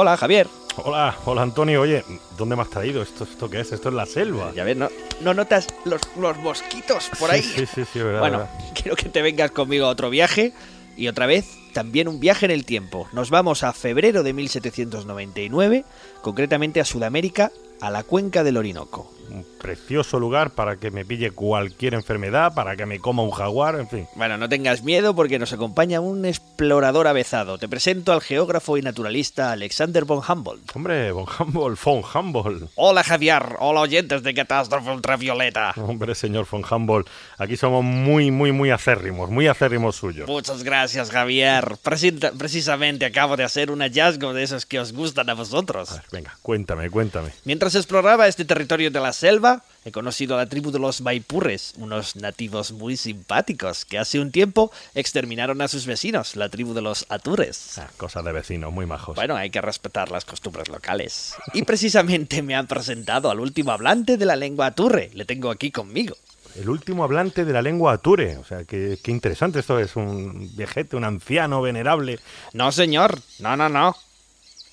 Hola, Javier. Hola, hola Antonio. Oye, ¿dónde me has traído? ¿Esto, esto qué es? Esto es la selva. Ya ves, ¿no, no notas los, los mosquitos por ahí? Sí, sí, sí, verdad. Bueno, verdad. quiero que te vengas conmigo a otro viaje y otra vez también un viaje en el tiempo. Nos vamos a febrero de 1799, concretamente a Sudamérica, a la cuenca del Orinoco. Un precioso lugar para que me pille cualquier enfermedad, para que me coma un jaguar, en fin. Bueno, no tengas miedo porque nos acompaña un explorador avezado. Te presento al geógrafo y naturalista Alexander von Humboldt. Hombre, von Humboldt, von Humboldt. Hola Javier, hola oyentes de Catástrofe Ultravioleta. Hombre, señor von Humboldt. Aquí somos muy, muy, muy acérrimos, muy acérrimos suyos. Muchas gracias Javier. Presenta- precisamente acabo de hacer un hallazgo de esos que os gustan a vosotros. A ver, venga, cuéntame, cuéntame. Mientras exploraba este territorio de la selva, he conocido a la tribu de los Maipurres, unos nativos muy simpáticos que hace un tiempo exterminaron a sus vecinos, la tribu de los Atures. Ah, cosas de vecinos, muy majos. Bueno, hay que respetar las costumbres locales. Y precisamente me han presentado al último hablante de la lengua aturre. Le tengo aquí conmigo. El último hablante de la lengua ature. O sea, qué, qué interesante esto es. Un viejete, un anciano venerable. No, señor. No, no, no.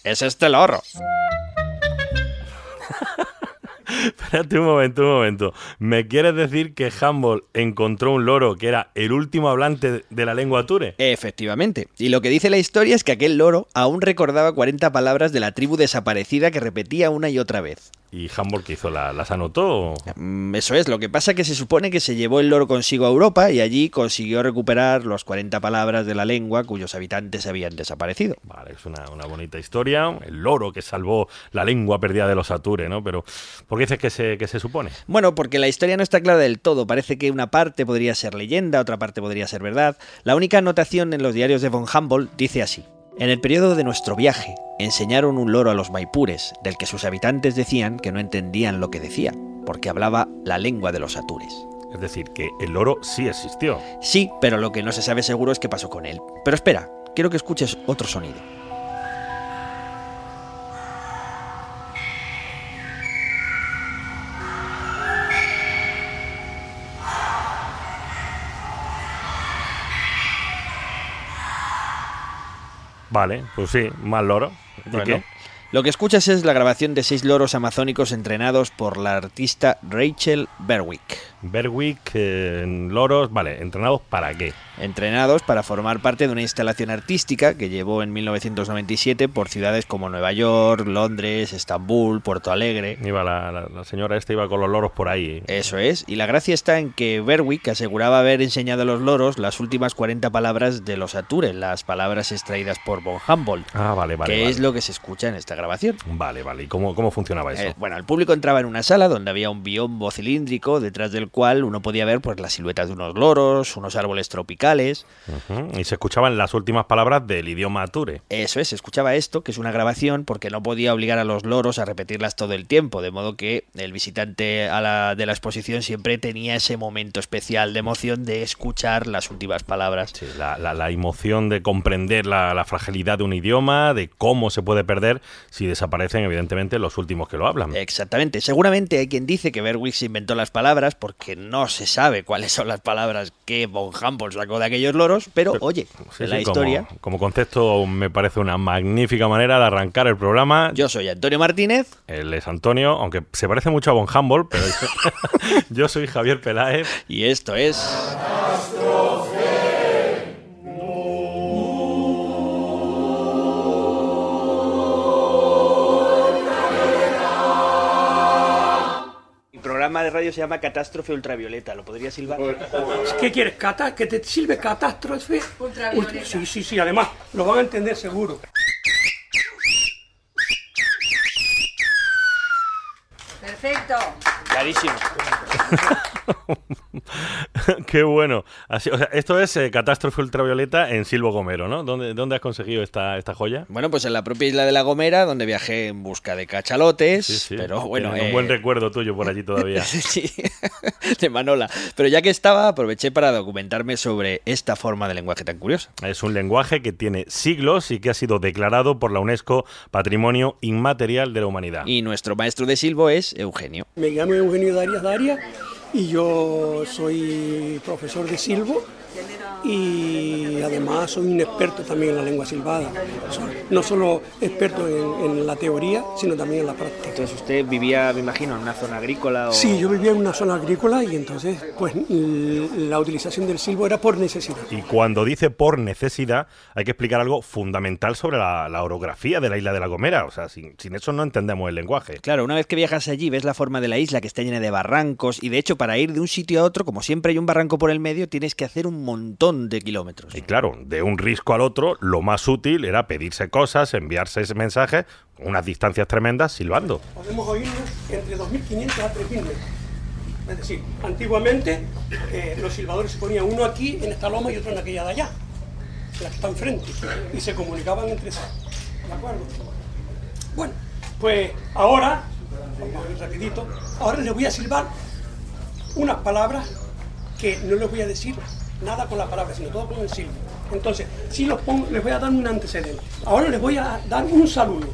Es este loro. Espérate un momento, un momento. ¿Me quieres decir que Humboldt encontró un loro que era el último hablante de la lengua ature? Efectivamente. Y lo que dice la historia es que aquel loro aún recordaba 40 palabras de la tribu desaparecida que repetía una y otra vez. ¿Y Humboldt qué hizo? ¿La- ¿Las anotó? Mm, Eso es, lo que pasa que se supone que se llevó el loro consigo a Europa y allí consiguió recuperar los 40 palabras de la lengua cuyos habitantes habían desaparecido. Vale, es una, una bonita historia. El loro que salvó la lengua perdida de los ature, ¿no? Pero, ¿por qué dices que se, que se supone? Bueno, porque la historia no está clara del todo. Parece que una parte podría ser leyenda, otra parte podría ser verdad. La única anotación en los diarios de von Humboldt dice así. En el periodo de nuestro viaje, enseñaron un loro a los maipures, del que sus habitantes decían que no entendían lo que decía, porque hablaba la lengua de los atures. Es decir, que el loro sí existió. Sí, pero lo que no se sabe seguro es qué pasó con él. Pero espera, quiero que escuches otro sonido. Vale, pues sí, más loro. ¿Y Bueno, qué? Lo que escuchas es la grabación de seis loros amazónicos entrenados por la artista Rachel Berwick. Berwick, eh, loros, vale, ¿entrenados para qué? Entrenados para formar parte de una instalación artística que llevó en 1997 por ciudades como Nueva York, Londres, Estambul, Puerto Alegre. Iba la, la- la señora esta iba con los loros por ahí. Eso es, y la gracia está en que Berwick aseguraba haber enseñado a los loros las últimas 40 palabras de los Atures, las palabras extraídas por von Humboldt, Ah, vale, vale. que vale. es lo que se escucha en esta grabación. Vale, vale. ¿Y cómo, cómo funcionaba eso? Eh, bueno, el público entraba en una sala donde había un biombo cilíndrico detrás del cual uno podía ver pues las siluetas de unos loros, unos árboles tropicales. Y se escuchaban las últimas palabras del idioma ature. Eso es, se escuchaba esto, que es una grabación, porque no podía obligar a los loros a repetirlas todo el tiempo, de modo que el visitante a la, de la exposición siempre tenía ese momento especial de emoción de escuchar las últimas palabras. Sí, la, la- la emoción de comprender la, la fragilidad de un idioma, de cómo se puede perder si desaparecen, evidentemente, los últimos que lo hablan. Exactamente. Seguramente hay quien dice que Berwick se inventó las palabras porque no se sabe cuáles son las palabras que von Humboldt sacó de aquellos loros, pero oye, Sí, en la sí, historia... Como, concepto, me parece una magnífica manera de arrancar el programa. Yo soy Antonio Martínez. Él es Antonio, aunque se parece mucho a Von Humboldt, pero yo soy Javier Peláez. Y esto es... programa de radio se llama Catástrofe Ultravioleta. ¿Lo podría silbar? ¿Qué quieres? ¿Cata? ¿Que te sirve catástrofe? Ultra- Sí, sí, sí, además, lo van a entender seguro. Perfecto. Clarísimo. Qué bueno. Así, o sea, esto es eh, Catástrofe Ultravioleta en Silvo Gomero, ¿no? ¿Dónde, dónde has conseguido esta, esta joya? Bueno, pues en la propia isla de La Gomera, donde viajé en busca de cachalotes. Sí, sí. Pero bueno, Tiene un eh, buen recuerdo tuyo por allí todavía. Sí, de Manola. Pero ya que estaba, aproveché para documentarme sobre esta forma de lenguaje tan curiosa. Es un lenguaje que tiene siglos y que ha sido declarado por la UNESCO Patrimonio Inmaterial de la Humanidad. Y nuestro maestro de silbo es Eugenio. Me llamo Eugenio Darias Darias y yo soy profesor de silbo y además soy un experto también en la lengua silbada. No solo experto en, la teoría, sino también en la práctica. Entonces usted vivía, me imagino, en una zona agrícola. O... Sí, yo vivía en una zona agrícola y entonces pues la utilización del silbo era por necesidad. Y cuando dice por necesidad, hay que explicar algo fundamental sobre la, orografía de la isla de La Gomera. O sea, sin, sin eso no entendemos el lenguaje. Claro, una vez que viajas allí ves la forma de la isla que está llena de barrancos y de hecho para ir de un sitio a otro, como siempre hay un barranco por el medio, tienes que hacer un montón de kilómetros. Y claro, de un risco al otro, lo más útil era pedirse cosas, enviarse ese mensaje con unas distancias tremendas silbando. Podemos oírnos entre 2.500 a 3.000 metros. Es decir, antiguamente eh, los silbadores se ponían uno aquí en esta loma y otro en aquella de allá, la que está enfrente, y se comunicaban entre sí. ¿De acuerdo? Bueno, pues ahora, vamos a ir rapidito, ahora les voy a silbar unas palabras que no les voy a decir nada con la palabra, sino todo con el silbo. Entonces, si los pongo, les voy a dar un antecedente. Ahora les voy a dar un saludo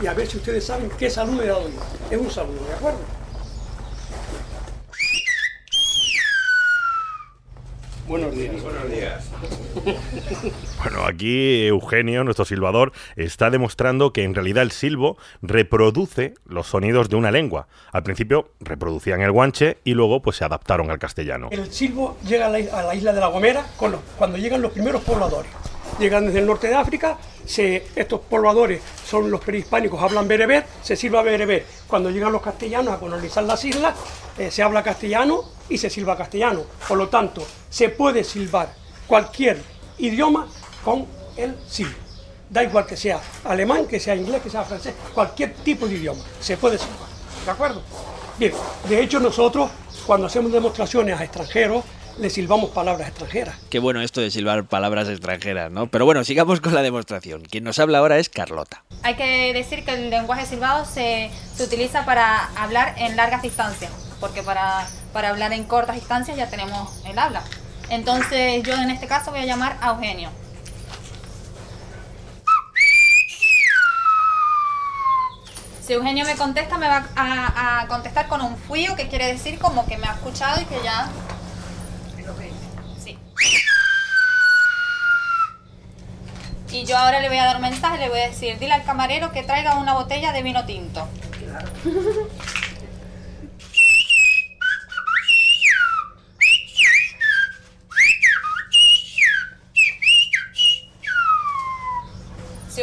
y a ver si ustedes saben qué saludo he dado yo. Es un saludo, ¿de acuerdo? Buenos días. Buenos días. Bueno, aquí Eugenio, nuestro silbador, está demostrando que en realidad el silbo reproduce los sonidos de una lengua. Al principio reproducían el guanche y luego pues se adaptaron al castellano. El silbo llega a la, isla de La Gomera cuando llegan los primeros pobladores. Llegan desde el norte de África, estos pobladores son los prehispánicos, hablan bereber, se silba bereber. Cuando llegan los castellanos a colonizar las islas, eh, se habla castellano y se silba castellano. Por lo tanto, se puede silbar cualquier idioma con el silbo. Da igual que sea alemán, que sea inglés, que sea francés, cualquier tipo de idioma, se puede silbar. ¿De acuerdo? Bien, de hecho nosotros cuando hacemos demostraciones a extranjeros, le silbamos palabras extranjeras. Qué bueno esto de silbar palabras extranjeras, ¿no? Pero bueno, sigamos con la demostración. Quien nos habla ahora es Carlota. Hay que decir que el lenguaje silbado se, se utiliza para hablar en largas distancias, porque para, para hablar en cortas distancias ya tenemos el habla. Entonces yo en este caso voy a llamar a Eugenio. Si Eugenio me contesta, me va a, contestar con un fuío, que quiere decir como que me ha escuchado y que ya... Sí. Y yo ahora le voy a dar un mensaje, le voy a decir, dile al camarero que traiga una botella de vino tinto.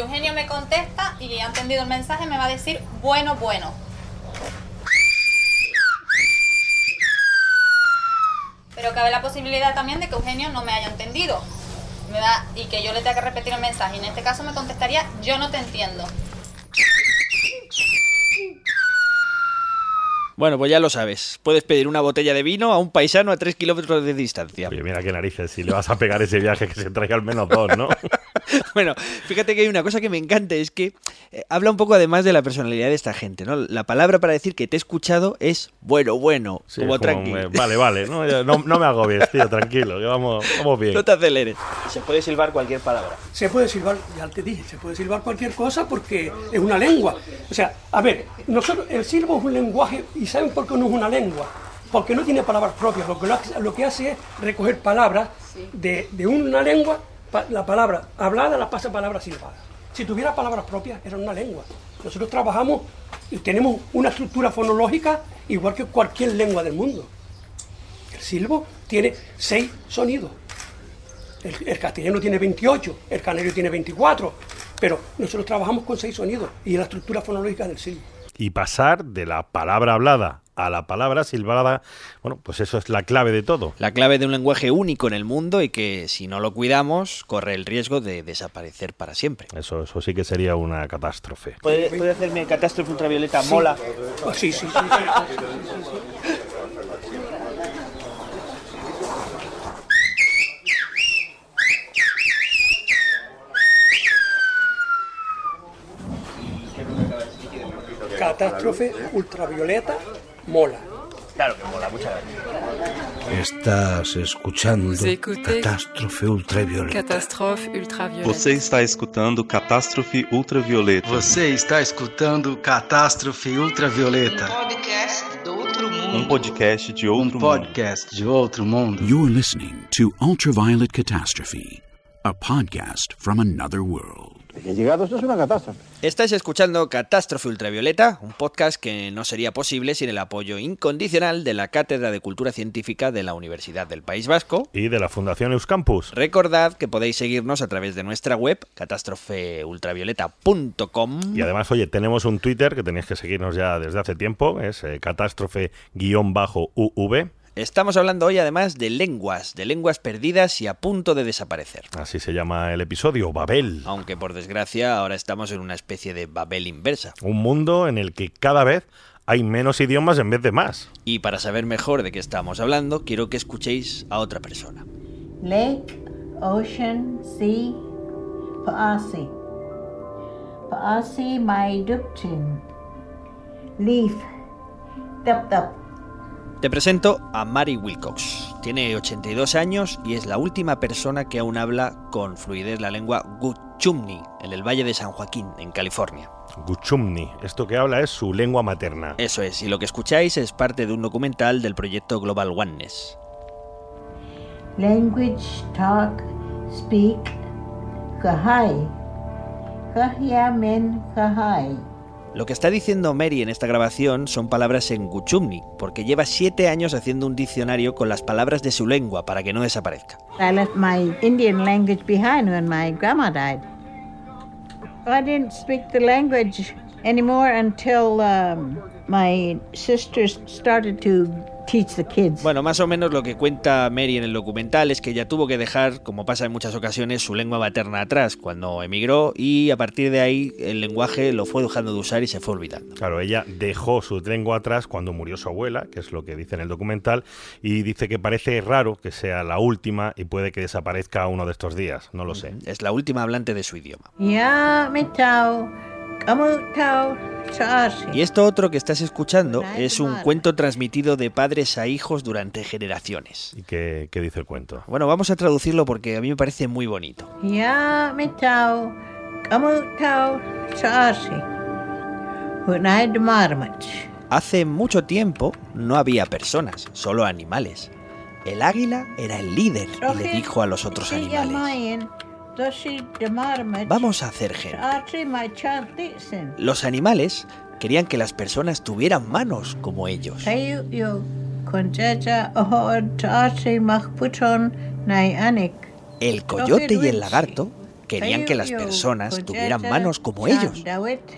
Eugenio me contesta y ha entendido el mensaje, me va a decir bueno, bueno. Pero cabe la posibilidad también de que Eugenio no me haya entendido me da, y que yo le tenga que repetir el mensaje. Y en este caso me contestaría yo no te entiendo. Bueno, pues ya lo sabes. Puedes pedir una botella de vino a un paisano a tres kilómetros de distancia. Oye, mira qué narices, si le vas a pegar ese viaje que se traiga al menos dos, ¿no? bueno, fíjate que hay una cosa que me encanta, es que eh, habla un poco además de la personalidad de esta gente, ¿no? La palabra para decir que te he escuchado es bueno, bueno, como, tranquilo. vale, vale, no, no, me agobies, tío, tranquilo, que vamos, vamos bien. No te aceleres. Se puede silbar cualquier palabra. Se puede silbar, ya te dije, se puede silbar cualquier cosa porque es una lengua. O sea, a ver, nosotros, el silbo es un lenguaje y ¿saben por qué no es una lengua? Porque no tiene palabras propias, porque lo, que hace es recoger palabras de, una lengua, la palabra hablada la pasa a palabra silbada. Si tuviera palabras propias, era una lengua. Nosotros trabajamos y tenemos una estructura fonológica igual que cualquier lengua del mundo. El silbo tiene seis sonidos. El, el, castellano tiene 28, el canario tiene 24, pero nosotros trabajamos con seis sonidos y la estructura fonológica del silbo y pasar de la palabra hablada a la palabra silbada, bueno, pues eso es la clave de todo. La clave de un lenguaje único en el mundo y que si no lo cuidamos corre el riesgo de desaparecer para siempre. Eso, eso sí que sería una catástrofe. ¿Puede, hacerme catástrofe ultravioleta mola? sí, sí. sí. Catástrofe ultravioleta mola. Claro que mola, muchas gracias. Estás escuchando Catástrofe Ultravioleta. Catástrofe Ultravioleta. Você está escutando Catástrofe Ultravioleta. Você está escutando Catástrofe Ultravioleta. podcast do outro mundo. Um podcast de outro Um podcast de outro mundo. You're listening to Ultraviolet Catastrophe, a podcast from another world. Llegado esto es una catástrofe. Estáis escuchando Catástrofe Ultravioleta, un podcast que no sería posible sin el apoyo incondicional de la Cátedra de Cultura Científica de la Universidad del País Vasco. Y de la Fundación Euskampus. Recordad que podéis seguirnos a través de nuestra web, catástrofeultravioleta.com. Y además, oye, tenemos un Twitter que tenéis que seguirnos ya desde hace tiempo, es eh, catástrofe-uv. Estamos hablando hoy además de lenguas, de lenguas perdidas y a punto de desaparecer. Así se llama el episodio, Babel. Aunque por desgracia ahora estamos en una especie de Babel inversa. Un mundo en el que cada vez hay menos idiomas en vez de más. Y para saber mejor de qué estamos hablando, quiero que escuchéis a otra persona. Lake, ocean, sea, Paasi. Paasi my duptin. Leaf, tap tap. Te presento a Mary Wilcox. Tiene 82 años y es la última persona que aún habla con fluidez la lengua Guchumni en el Valle de San Joaquín, en California. Guchumni, esto que habla es su lengua materna. Eso es, y lo que escucháis es parte de un documental del proyecto Global Oneness. Language, talk, speak, kahai. Kahya men kahai. Lo que está diciendo Mary en esta grabación son palabras en Guchumni, porque lleva siete años haciendo un diccionario con las palabras de su lengua para que no desaparezca. I left my Indian language behind when my grandma died. I didn't speak the language anymore until um, my sisters started to teach the kids. Bueno, más o menos lo que cuenta Mary en el documental es que ella tuvo que dejar, como pasa en muchas ocasiones, su lengua materna atrás cuando emigró y a partir de ahí el lenguaje lo fue dejando de usar y se fue olvidando. Claro, ella dejó su lengua atrás cuando murió su abuela, que es lo que dice en el documental, y dice que parece raro que sea la última y puede que desaparezca uno de estos días, no lo sé. Es la última hablante de su idioma. Ya me chaasi. Y esto otro que estás escuchando es un cuento transmitido de padres a hijos durante generaciones. ¿Y qué, qué dice el cuento? Bueno, vamos a traducirlo porque a mí me parece muy bonito. Ya me. Hace mucho tiempo no había personas, solo animales. El águila era el líder y le dijo a los otros animales, vamos a hacer gente. Los animales querían que las personas tuvieran manos como ellos. El coyote y el lagarto querían que las personas tuvieran manos como ellos.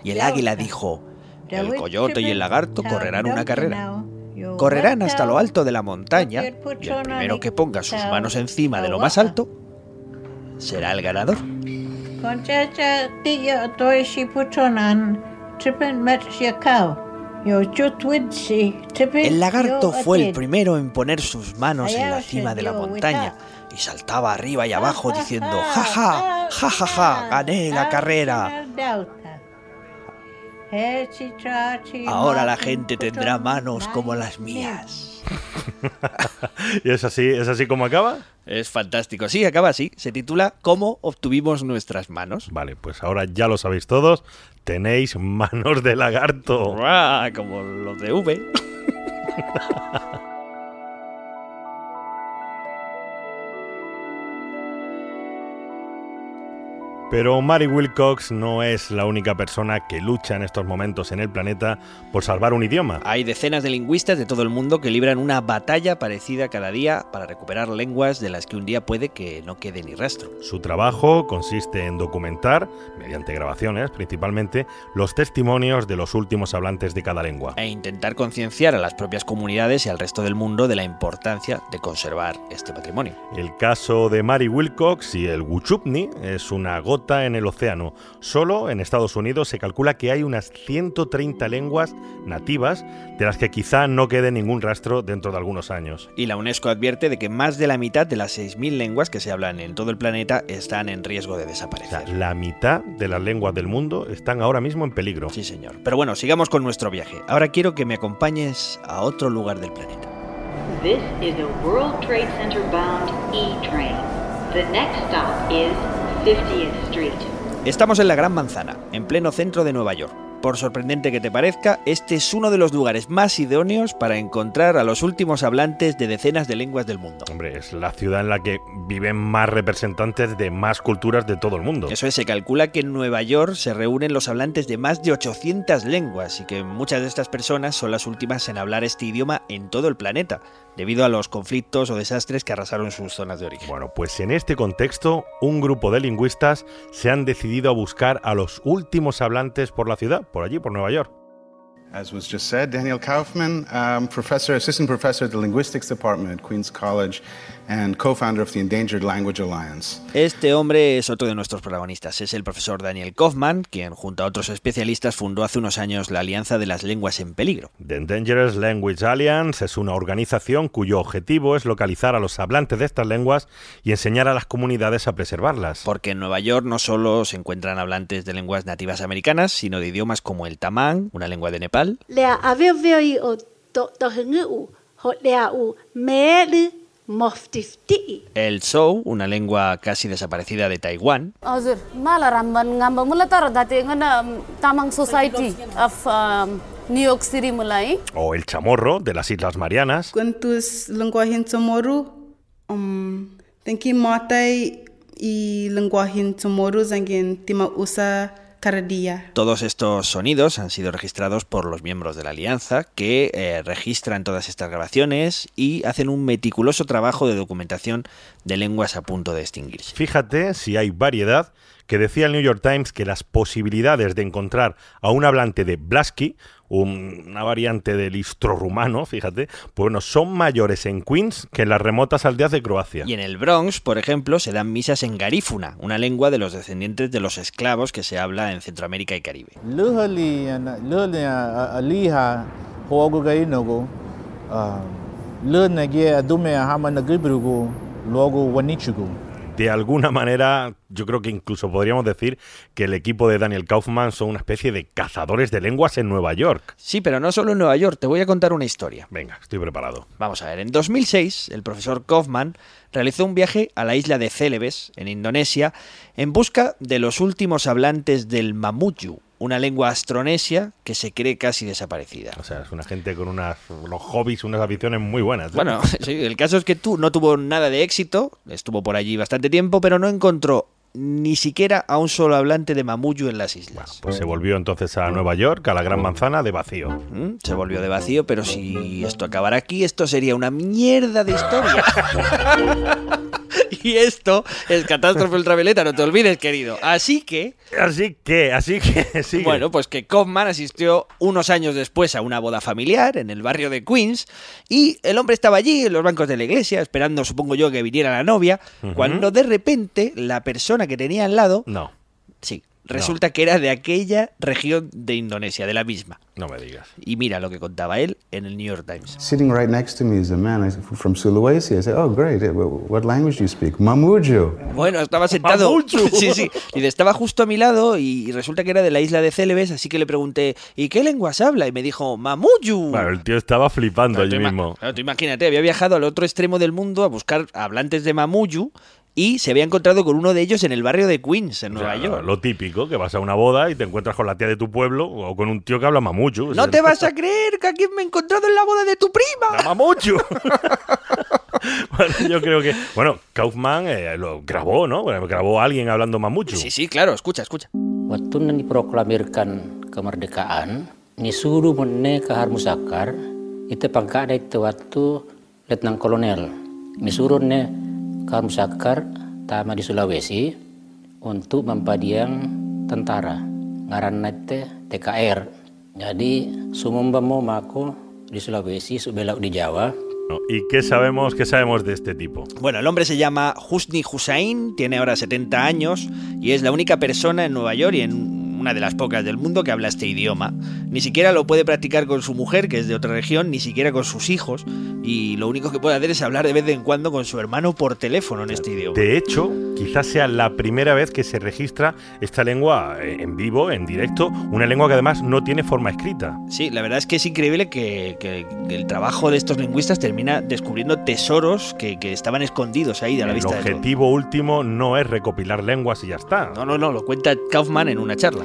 Y el águila dijo, el coyote y el lagarto correrán una carrera. Correrán hasta lo alto de la montaña y el primero que ponga sus manos encima de lo más alto será el ganador. El lagarto fue el primero en poner sus manos en la cima de la montaña y saltaba arriba y abajo diciendo, ja ja, ja ja ja, gané la carrera. Ahora la gente tendrá manos como las mías. ¿Y es así, es así como acaba? Es fantástico. Sí, acaba así. Se titula ¿Cómo obtuvimos nuestras manos? Vale, pues ahora ya lo sabéis todos. Tenéis manos de lagarto. Como los de V. Pero Mary Wilcox no es la única persona que lucha en estos momentos en el planeta por salvar un idioma. Hay decenas de lingüistas de todo el mundo que libran una batalla parecida cada día para recuperar lenguas de las que un día puede que no quede ni rastro. Su trabajo consiste en documentar, mediante grabaciones principalmente, los testimonios de los últimos hablantes de cada lengua. E intentar concienciar a las propias comunidades y al resto del mundo de la importancia de conservar este patrimonio. El caso de Mary Wilcox y el Guchupni es una gota en el océano. Solo en Estados Unidos se calcula que hay unas 130 lenguas nativas de las que quizá no quede ningún rastro dentro de algunos años. Y la UNESCO advierte de que más de la mitad de las 6.000 lenguas que se hablan en todo el planeta están en riesgo de desaparecer. O sea, la mitad de las lenguas del mundo están ahora mismo en peligro. Sí, señor. Pero bueno, sigamos con nuestro viaje. Ahora quiero que me acompañes a otro lugar del planeta. This is a World Trade Center bound E-train. The next stop is 50th Street. Estamos en la Gran Manzana, en pleno centro de Nueva York. Por sorprendente que te parezca, este es uno de los lugares más idóneos para encontrar a los últimos hablantes de decenas de lenguas del mundo. Hombre, es la ciudad en la que viven más representantes de más culturas de todo el mundo. Eso es, se calcula que en Nueva York se reúnen los hablantes de más de 800 lenguas y que muchas de estas personas son las últimas en hablar este idioma en todo el planeta, debido a los conflictos o desastres que arrasaron sus zonas de origen. Bueno, pues en este contexto, un grupo de lingüistas se han decidido a buscar a los últimos hablantes por la ciudad, por allí, por Nueva York. As was just said, Daniel Kaufman, um, professor, assistant professor at the linguistics department at Queens College and co-founder of the Endangered Language Alliance. Este hombre es otro de nuestros protagonistas. Es el profesor Daniel Kaufman, quien junto a otros especialistas fundó hace unos años la Alianza de las Lenguas en Peligro. The Endangered Language Alliance es una organización cuyo objetivo es localizar a los hablantes de estas lenguas y enseñar a las comunidades a preservarlas. Porque en Nueva York no solo se encuentran hablantes de lenguas nativas americanas, sino de idiomas como el tamán, una lengua de Nepal, el Zhou, una lengua casi desaparecida de Taiwán. O el chamorro de las Islas Marianas. ¿Cuántos lenguajes chamorro? Todos estos sonidos han sido registrados por los miembros de la alianza que eh, registran todas estas grabaciones y hacen un meticuloso trabajo de documentación de lenguas a punto de extinguirse. Fíjate si hay variedad que decía el New York Times que las posibilidades de encontrar a un hablante de Blasky, una variante del istro rumano, fíjate, pues bueno, son mayores en Queens que en las remotas aldeas de Croacia. Y en el Bronx, por ejemplo, se dan misas en garífuna, una lengua de los descendientes de los esclavos que se habla en Centroamérica y Caribe. De alguna manera, yo creo que incluso podríamos decir que el equipo de Daniel Kaufman son una especie de cazadores de lenguas en Nueva York. Sí, pero no solo en Nueva York, te voy a contar una historia. Venga, estoy preparado. Vamos a ver, en 2006 el profesor Kaufman realizó un viaje a la isla de Celebes, en Indonesia, en busca de los últimos hablantes del Mamuju, una lengua astronesia que se cree casi desaparecida. O sea, es una gente con unas, unos hobbies, unas aficiones muy buenas. ¿eh? Bueno, sí, el caso es que tú no tuvo nada de éxito, estuvo por allí bastante tiempo, pero no encontró ni siquiera a un solo hablante de mamuyo en las islas. Bueno, pues se volvió entonces a Nueva York, a la Gran Manzana, de vacío. ¿Mm? Se volvió de vacío, pero si esto acabara aquí, esto sería una mierda de historia. y esto es catástrofe ultravioleta, no te olvides, querido. Así que... Así que, así que, sí. Bueno, pues que Kaufman asistió unos años después a una boda familiar en el barrio de Queens y el hombre estaba allí en los bancos de la iglesia, esperando, supongo yo, que viniera la novia, uh -huh. cuando de repente la persona que tenía al lado... No. Sí, resulta no. que era de aquella región de Indonesia, de la misma. No me digas. Y mira lo que contaba él en el New York Times. Sitting right next to me is a man from Sulawesi. I said, "Oh, great. What language do you speak?" Mamuju. Bueno, estaba sentado. sí, sí. Y estaba justo a mi lado y resulta que era de la isla de Celebes, así que le pregunté, ¿y qué lenguas habla? Y me dijo, Mamuju. Bueno, el tío estaba flipando Claro, allí mismo. claro, tú imagínate, había viajado al otro extremo del mundo a buscar hablantes de Mamuju y se había encontrado con uno de ellos en el barrio de Queens, en Nueva O sea, York. Lo típico, que vas a una boda y te encuentras con la tía de tu pueblo o con un tío que habla mamucho. No te vas a creer que aquí me he encontrado en la boda de tu prima. La mamucho. bueno, yo creo que. Bueno, Kaufman eh, lo grabó, ¿no? Bueno, Grabó a alguien hablando mamucho. Sí, sí, claro, escucha, escucha. Waktu diproklamirkan kemerdekaan, disuruh mene ke Harmusakar, itu pangkat itu waktu letnan kolonel. Disuruh ne ke Harmusakar, tama di Sulawesi, untuk mempadiang tentara. Ngaran itu TKR. Jadi, sumumbamo mako di Sulawesi, subelak di Jawa, No, ¿Y qué sabemos, qué sabemos de este tipo? Bueno, el hombre se llama Husni Hussain, tiene ahora 70 años y es la única persona en Nueva York y en una de las pocas del mundo que habla este idioma. Ni siquiera lo puede practicar con su mujer, que es de otra región, ni siquiera con sus hijos. Y lo único que puede hacer es hablar de vez en cuando con su hermano por teléfono en este idioma. De hecho, quizás sea la primera vez que se registra esta lengua eh, en vivo, en directo, una lengua que además no tiene forma escrita. Sí, la verdad es que es increíble que, que- que el trabajo de estos lingüistas termina descubriendo tesoros que, que estaban escondidos ahí a la El vista de todos. objetivo último no es recopilar lenguas y ya está. No, no, no, lo cuenta Kaufman en una charla.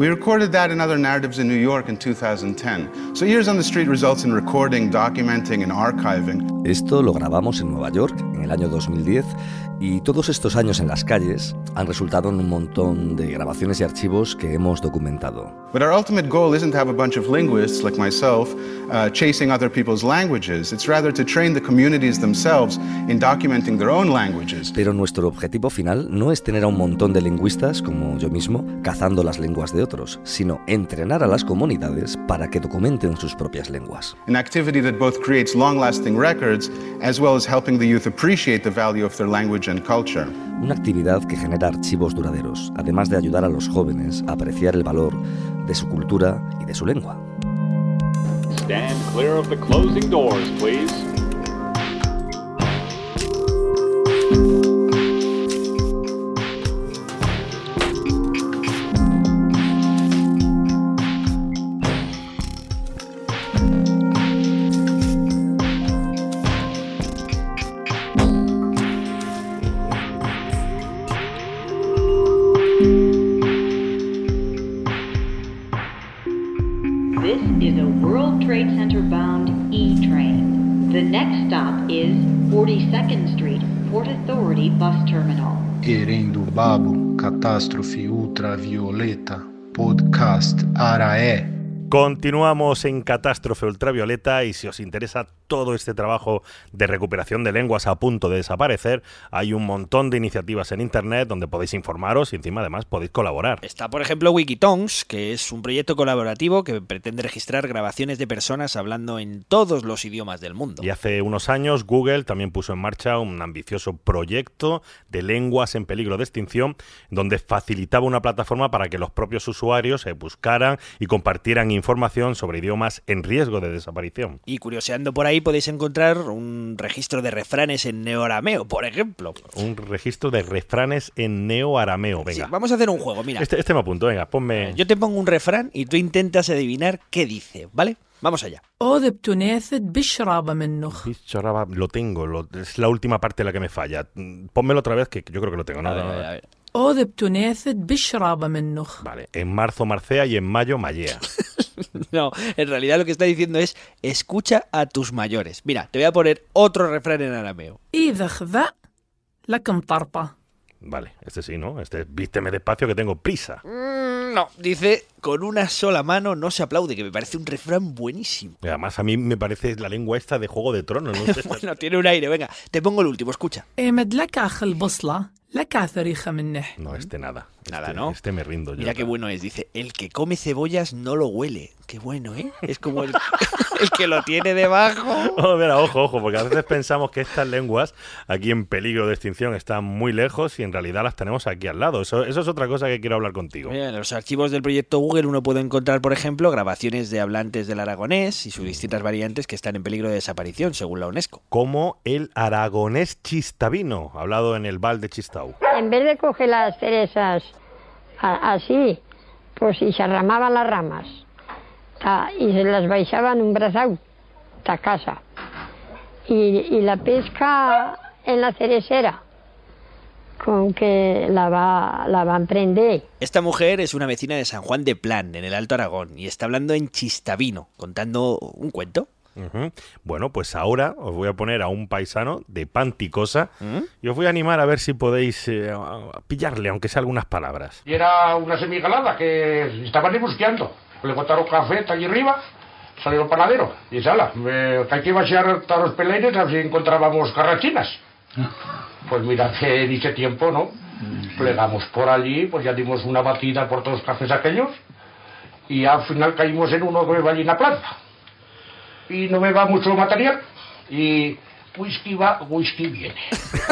We recorded that and other narratives in New York in 2010. So Years on the Street results in recording, documenting, and archiving. Esto lo grabamos en Nueva York en el año 2010 y todos estos años en las calles han resultado en un montón de grabaciones y archivos que hemos documentado. But our ultimate goal isn't to have a bunch of linguists like myself uh, chasing other people's languages. It's rather to train the communities themselves in documenting their own languages. Pero nuestro objetivo final no es tener a un montón de lingüistas, como yo mismo, cazando las lenguas de otros, sino entrenar a las comunidades para que documenten sus propias lenguas. An activity that both creates long-lasting records as well as helping the youth appreciate the value of their language and culture. Una actividad que genera archivos duraderos, además de ayudar a los jóvenes a apreciar el valor de su cultura y de su lengua. Stand clear of the closing doors, please. Catástrofe Ultravioleta, Podcast Arae. Continuamos en Catástrofe Ultravioleta y si os interesa todo este trabajo de recuperación de lenguas a punto de desaparecer, hay un montón de iniciativas en Internet donde podéis informaros y encima además podéis colaborar. Está, por ejemplo, Wikitongues, que es un proyecto colaborativo que pretende registrar grabaciones de personas hablando en todos los idiomas del mundo. Y hace unos años Google también puso en marcha un ambicioso proyecto de lenguas en peligro de extinción, donde facilitaba una plataforma para que los propios usuarios se buscaran y compartieran información sobre idiomas en riesgo de desaparición. Y curioseando por ahí podéis encontrar un registro de refranes en neoarameo, por ejemplo. Un registro de refranes en neoarameo, venga. Sí, vamos a hacer un juego, mira. Este, este me apunto, venga, ponme... Yo te pongo un refrán y tú intentas adivinar qué dice, ¿vale? Vamos allá. Lo tengo, lo- es la última parte la que me falla. Pónmelo otra vez que yo creo que lo tengo. No, A ver, no, no. a ver, a ver. Vale, en marzo marcea y en mayo mallea. No, en realidad lo que está diciendo es escucha a tus mayores. Mira, te voy a poner otro refrán en arameo. Vale, este sí, ¿no? Este es vísteme despacio que tengo prisa. Mm, No, dice con una sola mano no se aplaude, que me parece un refrán buenísimo. Y además a mí me parece la lengua esta de Juego de Tronos. No sé. Bueno, tiene un aire, venga, te pongo el último, escucha. No, este nada. Nada, Este- ¿no? Este me rindo yo. Mira qué bueno es, dice, el que come cebollas no lo huele. Qué bueno, ¿eh? Es como el, el que lo tiene debajo. Oh, mira, ojo, ojo, porque a veces pensamos que estas lenguas aquí en peligro de extinción están muy lejos y en realidad las tenemos aquí al lado. Eso, eso es otra cosa que quiero hablar contigo. Mira, en los archivos del proyecto Google uno puede encontrar, por ejemplo, grabaciones de hablantes del aragonés y sus distintas variantes que están en peligro de desaparición, según la UNESCO. Como el aragonés chistavino, hablado en el Val de En vez de coger las cerezas a- así, pues si se arramaban las ramas ta, y se las baixaban un brazau a casa. Y, y la pesca en la cerecera, con que la, va, la van prender. Esta mujer es una vecina de San Juan de Plan, en el Alto Aragón, y está hablando en chistavino, contando un cuento. Bueno, pues ahora os voy a poner a un paisano de Panticosa ¿Mm? y os voy a animar a ver si podéis eh, a- pillarle, aunque sea algunas palabras. Y era una semigalada que estaban buscando. Le botaron café allí arriba, salió el panadero. Y dice, ala, me- que hay que baixar a los peleines a ver si encontrábamos carrachinas. Pues mira que dice tiempo, ¿no? Plegamos por allí, pues ya dimos una batida por todos los cafés aquellos. Y al final caímos en uno que va allí en la plaza. Y no me va mucho material. Y whisky va, whisky viene.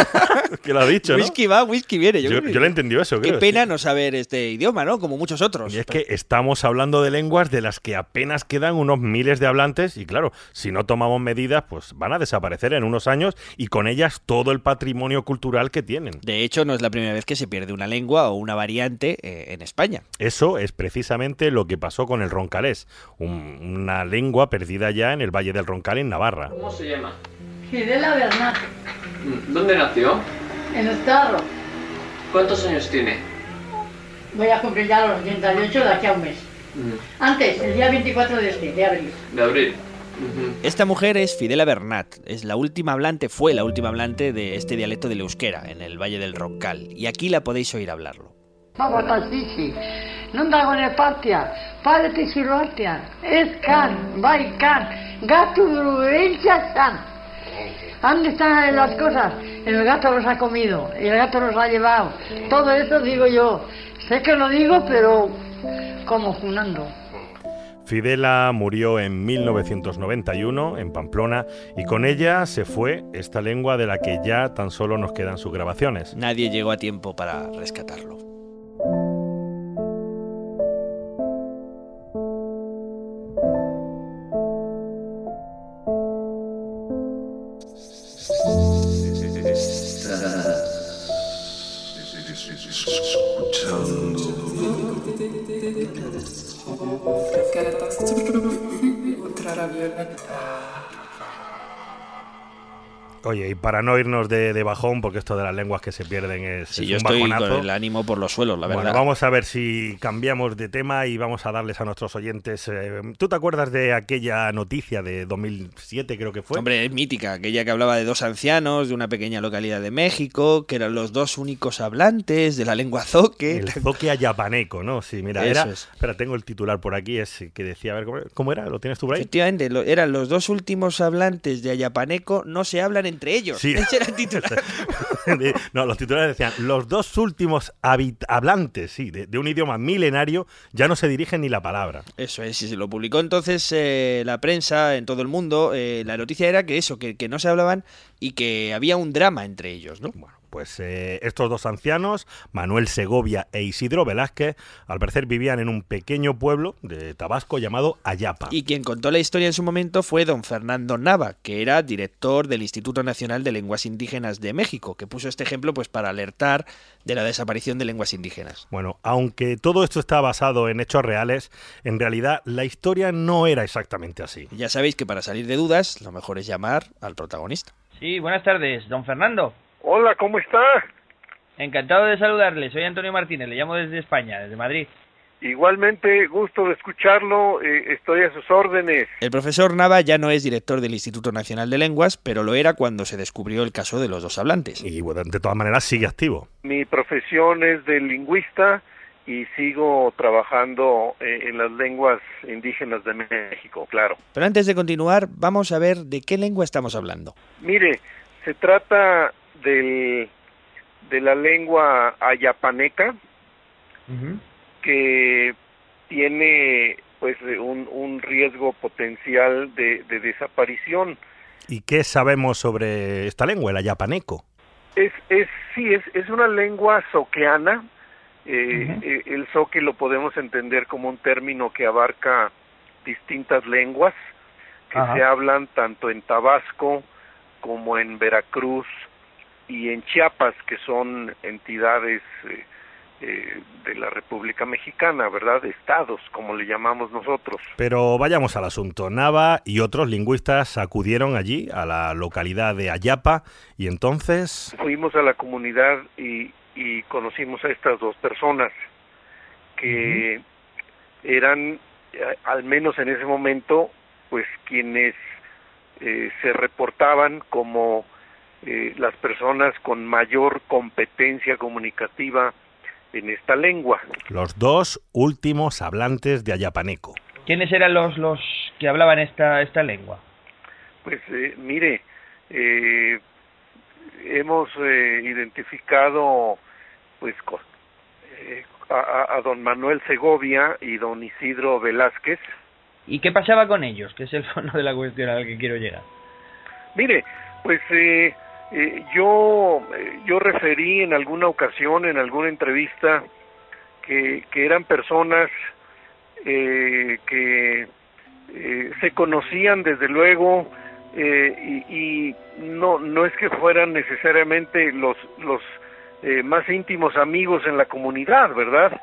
que lo ha dicho, ¿no? Whisky va, whisky viene. Yo, Yo, creo que- yo le he entendido eso, Qué creo. pena no saber este idioma, ¿no? Como muchos otros. Y es que estamos hablando de lenguas de las que apenas quedan unos miles de hablantes y claro, si no tomamos medidas, pues van a desaparecer en unos años y con ellas todo el patrimonio cultural que tienen. De hecho, no es la primera vez que se pierde una lengua o una variante eh, en España. Eso es precisamente lo que pasó con el roncalés, un- una lengua perdida ya en el Valle del Roncal en Navarra. ¿Cómo se llama? Fidela Bernat, ¿Dónde nació? en Estarro, ¿Cuántos años tiene? Voy a cumplir ya los 88 de aquí a un mes. Antes, el día 24 de este, de abril. De abril. Esta mujer es Fidela Bernat, es la última hablante, fue la última hablante de este dialecto del euskera en el Valle del Roncal, y aquí la podéis oír hablarlo. Babatasici, non dagoen partia, parete zirroartean, ez kan, bai kan, gatu beltza zan. ¿Dónde están las cosas? El gato los ha comido, el gato los ha llevado. Todo eso digo yo. Sé que lo digo, pero como junando. Fidela murió en 1991 en Pamplona y con ella se fue esta lengua de la que ya tan solo nos quedan sus grabaciones. Nadie llegó a tiempo para rescatarlo. escuchando. Caretas ultravioleta. Oye, y para no irnos de, de bajón, porque esto de las lenguas que se pierden es, Sí, es yo un estoy bajonazo. con el ánimo por los suelos, la Bueno, verdad. vamos a ver si cambiamos de tema y vamos a darles a nuestros oyentes. eh, ¿Tú te acuerdas de aquella noticia de 2007, creo que fue? Hombre, es mítica, aquella que hablaba de dos ancianos de una pequeña localidad de México, que eran los dos únicos hablantes de la lengua zoque. El zoque ayapaneco, ¿no? Sí, mira, Eso era. es. Espera, tengo el titular por aquí, es que decía, a ver, ¿cómo, cómo era? ¿Lo tienes tú por ahí? Efectivamente, lo- eran los dos últimos hablantes de ayapaneco, no se hablan entre ellos. Sí. Ese era el titular. No, los titulares decían, los dos últimos hablantes, sí, de, de un idioma milenario, ya no se dirigen ni la palabra. Eso es, y se lo publicó entonces eh, la prensa en todo el mundo. eh, la noticia era que eso, que, que no se hablaban y que había un drama entre ellos, ¿no? Pues eh, estos dos ancianos, Manuel Segovia e Isidro Velázquez, al parecer vivían en un pequeño pueblo de Tabasco llamado Ayapa. Y quien contó la historia en su momento fue don Fernando Nava, que era director del Instituto Nacional de Lenguas Indígenas de México, que puso este ejemplo pues para alertar de la desaparición de lenguas indígenas. Bueno, aunque todo esto está basado en hechos reales, en realidad la historia no era exactamente así. Ya sabéis que para salir de dudas, lo mejor es llamar al protagonista. Sí, buenas tardes, don Fernando. Hola, ¿cómo está? Encantado de saludarle, soy Antonio Martínez, le llamo desde España, desde Madrid. Igualmente, gusto de escucharlo, eh, estoy a sus órdenes. El profesor Nava ya no es director del Instituto Nacional de Lenguas, pero lo era cuando se descubrió el caso de los dos hablantes. Y bueno, de todas maneras sigue activo. Mi profesión es de lingüista y sigo trabajando eh, en las lenguas indígenas de México, claro. Pero antes de continuar, vamos a ver de qué lengua estamos hablando. Mire, se trata del, de la lengua ayapaneca, que tiene pues un, un riesgo potencial de, de desaparición. ¿Y qué sabemos sobre esta lengua, el ayapaneco? Es, es sí, es, es una lengua soqueana. Eh, eh, el soque lo podemos entender como un término que abarca distintas lenguas que Ajá. se hablan tanto en Tabasco como en Veracruz y en Chiapas, que son entidades eh, eh, de la República Mexicana, ¿verdad? Estados, como le llamamos nosotros. Pero vayamos al asunto. Nava y otros lingüistas acudieron allí, a la localidad de Ayapa, y entonces... Fuimos a la comunidad y, y conocimos a estas dos personas que eran, al menos en ese momento, pues quienes eh, se reportaban como eh, las personas con mayor competencia comunicativa en esta lengua. Los dos últimos hablantes de ayapaneco. ¿Quiénes eran los, los que hablaban esta, esta lengua? Pues eh, mire, eh, hemos eh, identificado pues co- eh, a, a- a don Manuel Segovia y don Isidro Velázquez. ¿Y qué pasaba con ellos? Que es el fondo de la cuestión al que quiero llegar. Mire, pues eh, eh, yo eh, yo referí en alguna ocasión, en alguna entrevista, que, que eran personas eh, que eh, se conocían desde luego eh, y, y no no es que fueran necesariamente los los eh, más íntimos amigos en la comunidad, ¿verdad?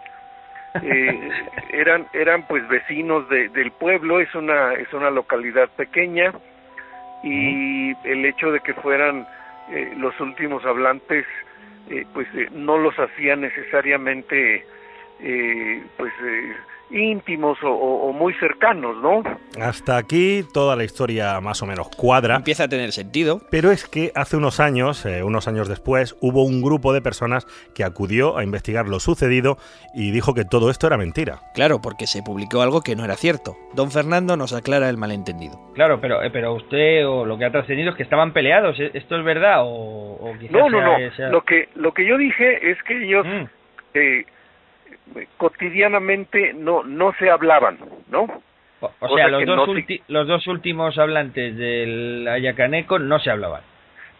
Eh, eran eran pues vecinos de, del pueblo, es una es una localidad pequeña y el hecho de que fueran eh, los últimos hablantes eh, pues eh, no los hacía necesariamente eh, pues eh, íntimos o, o- o muy cercanos, ¿no? Hasta aquí toda la historia más o menos cuadra. Empieza a tener sentido. Pero es que hace unos años, eh, unos años después, hubo un grupo de personas que acudió a investigar lo sucedido y dijo que todo esto era mentira. Claro, porque se publicó algo que no era cierto. Don Fernando nos aclara el malentendido. Claro, pero, eh, pero usted o lo que ha trascendido es que estaban peleados. ¿E- ¿Esto es verdad o, o quizás No, no, sea- no. sea- Lo que lo que yo dije es que ellos eh, cotidianamente no no se hablaban, ¿no? O sea, los dos, no ulti- los dos últimos hablantes del Ayacaneco no se hablaban.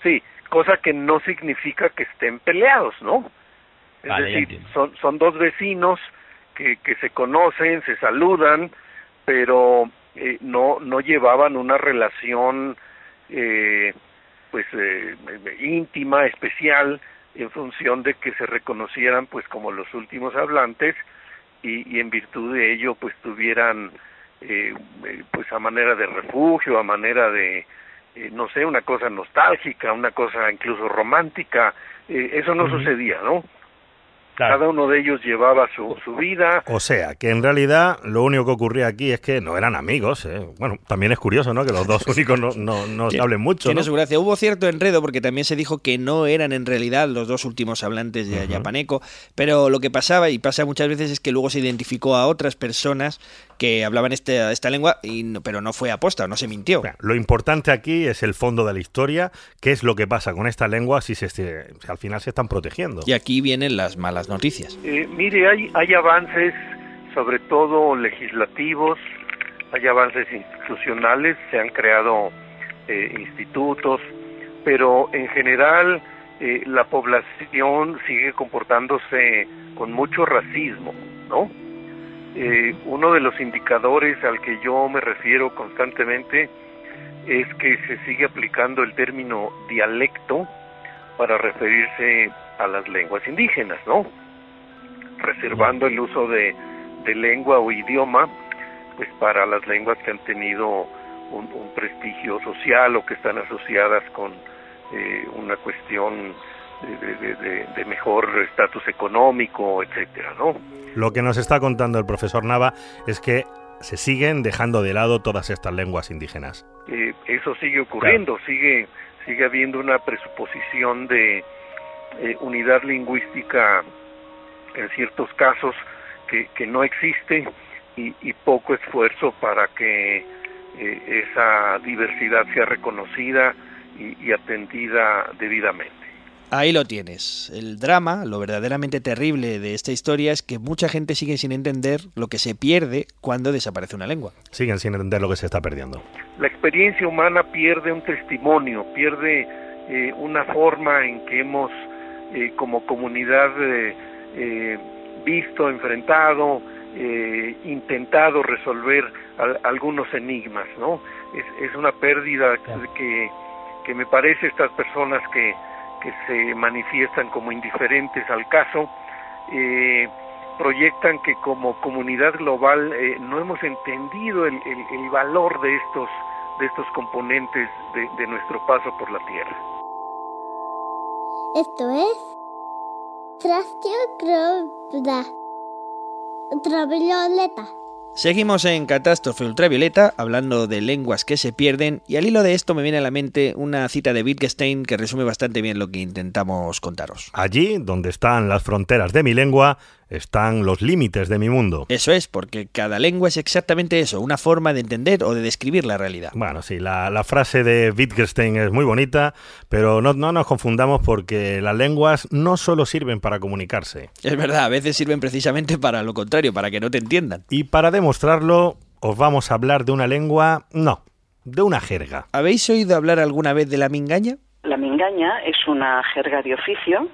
Sí, cosa que no significa que estén peleados, ¿no? Es Vale, decir, son, son dos vecinos que, que se conocen, se saludan, pero eh, no, no llevaban una relación eh, pues eh, íntima, especial, en función de que se reconocieran pues como los últimos hablantes y, y en virtud de ello pues tuvieran eh, eh, pues a manera de refugio, a manera de eh, no sé, una cosa nostálgica, una cosa incluso romántica, eh, eso no sucedía, ¿no? Cada uno de ellos llevaba su, su vida, O sea, que en realidad lo único que ocurría aquí es que no eran amigos. ¿eh? Bueno, también es curioso, ¿no? Que los dos únicos no, no, no se hablen mucho. Tiene ¿no? su gracia. Hubo cierto enredo porque también se dijo que no eran en realidad los dos últimos hablantes de Ayapaneco, pero lo que pasaba y pasa muchas veces es que luego se identificó a otras personas que hablaban este- esta lengua, y no- pero no fue aposta, no se mintió. Lo importante aquí es el fondo de la historia, qué es lo que pasa con esta lengua si, se, si al final se están protegiendo. Y aquí vienen las malas noticias. Eh, mire, hay, hay avances, sobre todo legislativos, hay avances institucionales, se han creado eh, institutos, pero en general eh, la población sigue comportándose con mucho racismo, ¿no? Eh, uno de los indicadores al que yo me refiero constantemente es que se sigue aplicando el término dialecto para referirse a las lenguas indígenas, ¿no? reservando el uso de, de lengua o idioma pues para las lenguas que han tenido un, un prestigio social o que están asociadas con eh, una cuestión de, de- de- de mejor estatus económico, etcétera, ¿no? Lo que nos está contando el profesor Nava es que se siguen dejando de lado todas estas lenguas indígenas. Eh, eso sigue ocurriendo, sigue sigue habiendo una presuposición de eh, unidad lingüística en ciertos casos que, que no existe y, y poco esfuerzo para que eh, esa diversidad sea reconocida y, y atendida debidamente. Ahí lo tienes. El drama, lo verdaderamente terrible de esta historia es que mucha gente sigue sin entender lo que se pierde cuando desaparece una lengua. Siguen sin entender lo que se está perdiendo. La experiencia humana pierde un testimonio, pierde eh, una forma en que hemos eh, como comunidad eh, eh, visto, enfrentado, eh, intentado resolver al- algunos enigmas, ¿no? Es, es una pérdida que, que me parece estas personas que, que se manifiestan como indiferentes al caso, eh, proyectan que como comunidad global eh, no hemos entendido el, el- el valor de estos de estos componentes de, de nuestro paso por la Tierra. Esto es Trastio Crobda. Ultravioleta. Seguimos en Catástrofe Ultravioleta, hablando de lenguas que se pierden, y al hilo de esto me viene a la mente una cita de Wittgenstein que resume bastante bien lo que intentamos contaros. Allí, donde están las fronteras de mi lengua, están los límites de mi mundo. Eso es, porque cada lengua es exactamente eso, una forma de entender o de describir la realidad. Bueno, sí, la, la frase de Wittgenstein es muy bonita, pero no, no nos confundamos porque las lenguas no solo sirven para comunicarse. Es verdad, a veces sirven precisamente para lo contrario, para que no te entiendan. Y para demostrarlo, os vamos a hablar de una lengua, no, de una jerga. ¿Habéis oído hablar alguna vez de la mingaña? La mingaña es una jerga de oficio,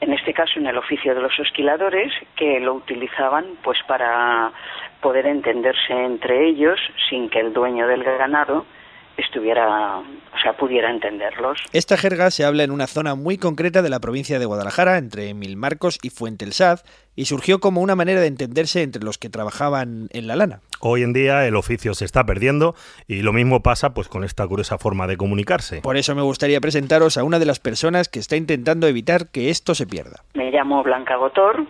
en este caso en el oficio de los esquiladores, que lo utilizaban pues para poder entenderse entre ellos sin que el dueño del ganado estuviera, o sea, pudiera entenderlos. Esta jerga se habla en una zona muy concreta de la provincia de Guadalajara, entre Milmarcos y Fuente el Saz, y surgió como una manera de entenderse entre los que trabajaban en la lana. Hoy en día el oficio se está perdiendo y lo mismo pasa pues con esta curiosa forma de comunicarse. Por eso me gustaría presentaros a una de las personas que está intentando evitar que esto se pierda. Me llamo Blanca Gotor,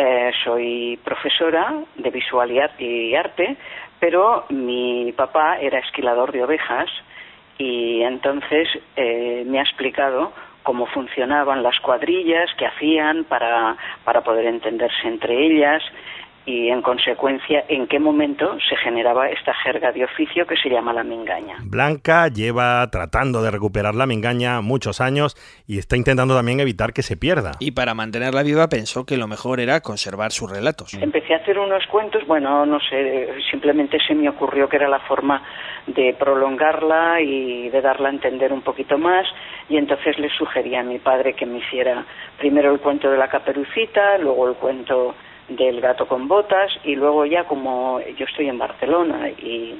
Eh, soy profesora de visual y arte, pero mi papá era esquilador de ovejas y entonces eh, me ha explicado cómo funcionaban las cuadrillas, qué hacían para, para poder entenderse entre ellas y en consecuencia en qué momento se generaba esta jerga de oficio que se llama la mingaña. Blanca lleva tratando de recuperar la mingaña muchos años y está intentando también evitar que se pierda. Y para mantenerla viva pensó que lo mejor era conservar sus relatos. Empecé a hacer unos cuentos, bueno, no sé, simplemente se me ocurrió que era la forma de prolongarla y de darla a entender un poquito más y entonces le sugerí a mi padre que me hiciera primero el cuento de la caperucita, luego el cuento del gato con botas y luego ya como yo estoy en Barcelona y,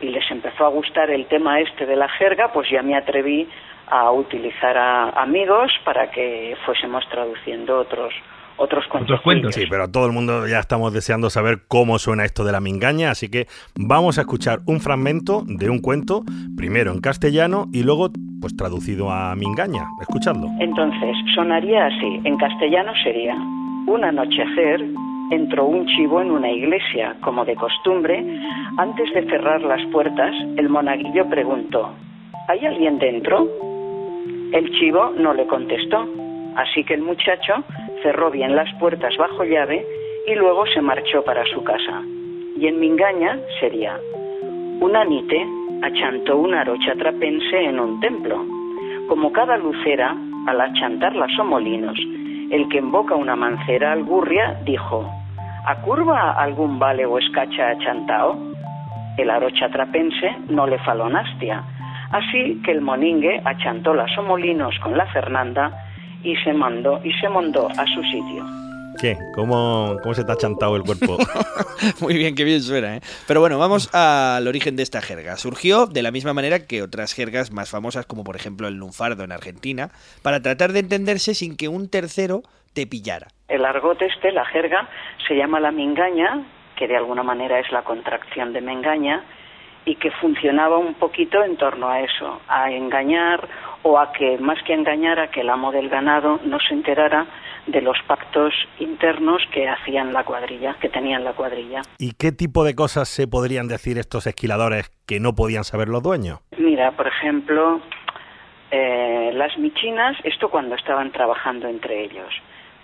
y les empezó a gustar el tema este de la jerga, pues ya me atreví a utilizar a amigos para que fuésemos traduciendo otros otros cuentos. Sí, pero todo el mundo ya estamos deseando saber cómo suena esto de la mingaña, así que vamos a escuchar un fragmento de un cuento, primero en castellano y luego pues traducido a mingaña. Escuchadlo. Entonces, sonaría así, en castellano sería, un anochecer entró un chivo en una iglesia, como de costumbre, antes de cerrar las puertas, el monaguillo preguntó, ¿hay alguien dentro? El chivo no le contestó, así que el muchacho cerró bien las puertas bajo llave y luego se marchó para su casa. Y en Mingaña sería, una nite achantó una arocha trapense en un templo. Como cada lucera, al achantar las molinos, el que invoca una mancera al gurria dijo, ¿a curva algún vale o escacha achantao? El arocha trapense no le faló nastia, así que el moningue achantó las molinos con la Fernanda y se mandó y se mondó a su sitio. ¿Qué? ¿Cómo, cómo se te ha chantado el cuerpo? Muy bien, qué bien suena, ¿eh? Pero bueno, vamos al origen de esta jerga. Surgió de la misma manera que otras jergas más famosas, como por ejemplo el lunfardo en Argentina, para tratar de entenderse sin que un tercero te pillara. El argot este, la jerga, se llama la mingaña, que de alguna manera es la contracción de mengaña, y que funcionaba un poquito en torno a eso, a engañar o a que, más que engañar, a que el amo del ganado no se enterara de los pactos internos que hacían la cuadrilla, que tenían la cuadrilla. ¿Y qué tipo de cosas se podrían decir estos esquiladores que no podían saber los dueños? Mira, por ejemplo, eh, las michinas, esto cuando estaban trabajando entre ellos.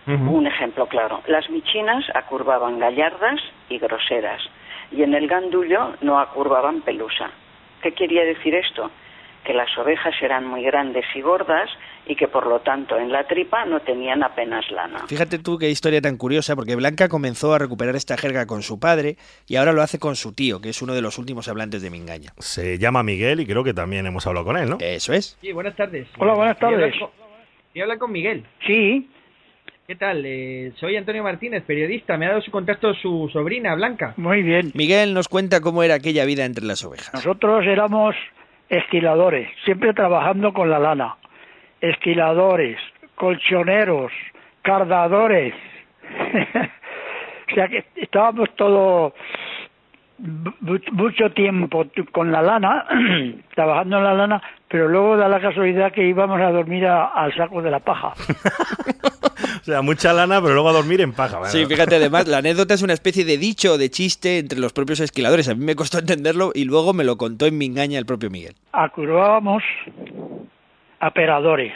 Un ejemplo claro, las michinas acurvaban gallardas y groseras y en el gandullo no acurvaban pelusa. ¿Qué quería decir esto? Que las ovejas eran muy grandes y gordas y que por lo tanto en la tripa no tenían apenas lana. Fíjate tú qué historia tan curiosa, porque Blanca comenzó a recuperar esta jerga con su padre y ahora lo hace con su tío, que es uno de los últimos hablantes de Mingaña. Se llama Miguel y creo que también hemos hablado con él, ¿no? Eso es. Sí, buenas tardes. Hola, buenas tardes. Quería hablar con Miguel. Sí, ¿Qué tal? Eh, soy Antonio Martínez, periodista. Me ha dado su contacto su sobrina, Blanca. muy bien. Miguel nos cuenta cómo era aquella vida entre las ovejas. Nosotros éramos esquiladores, siempre trabajando con la lana. Esquiladores, colchoneros, cardadores. o sea que estábamos todo mu- mucho tiempo con la lana, trabajando en la lana, pero luego da la casualidad que íbamos a dormir al saco de la paja. O sea, mucha lana, pero luego a dormir en paja. ¿verdad? Sí, fíjate, además, la anécdota es una especie de dicho o de chiste entre los propios esquiladores. A mí me costó entenderlo y luego me lo contó en Mingaña el propio Miguel. acurvábamos aperadores,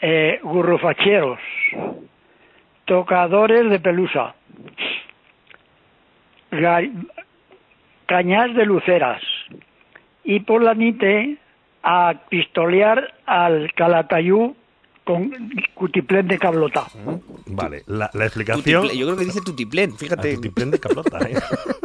eh, gurrufacheros, tocadores de pelusa, cañas de luceras y por la nite a pistolear al calatayú con cutiplén de cablota. Vale, la, la explicación... Tutiplén, yo creo que dice tutiplén, fíjate. Ah, tutiplén de cablota, ¿eh?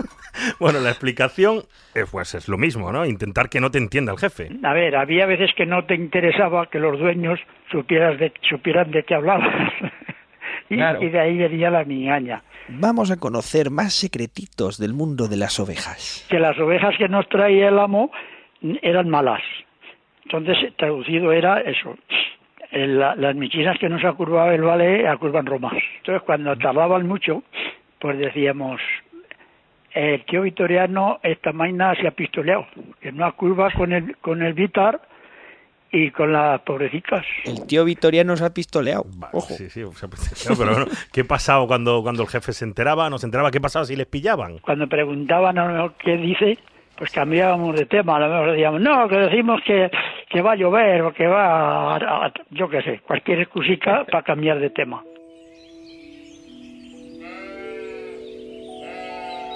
bueno, la explicación eh, pues es lo mismo, ¿no? Intentar que no te entienda el jefe. A ver, había veces que no te interesaba que los dueños supieras de, supieran de qué hablabas. y, Claro. y de ahí venía la migaña. Vamos a conocer más secretitos del mundo de las ovejas. Que las ovejas que nos traía el amo mm, eran malas. Entonces, traducido era eso. El- la- las michinas que nos acurvaba el vale acurvan romas. Entonces, cuando tardaban mucho, pues decíamos, el tío Vitoriano esta mañana se ha pistoleado, que no acurva con el, con el Vitar y con las pobrecitas. El tío Vitoriano nos ha pistoleado. Ojo. Sí, sí, pero bueno, ¿qué pasaba cuando, cuando el jefe se enteraba? ¿No se enteraba qué pasaba si les pillaban? Cuando preguntaban a lo mejor qué dice, pues cambiábamos de tema. A lo mejor decíamos, no, que decimos que, que va a llover o que va a, a- yo qué sé, cualquier excusica para cambiar de tema.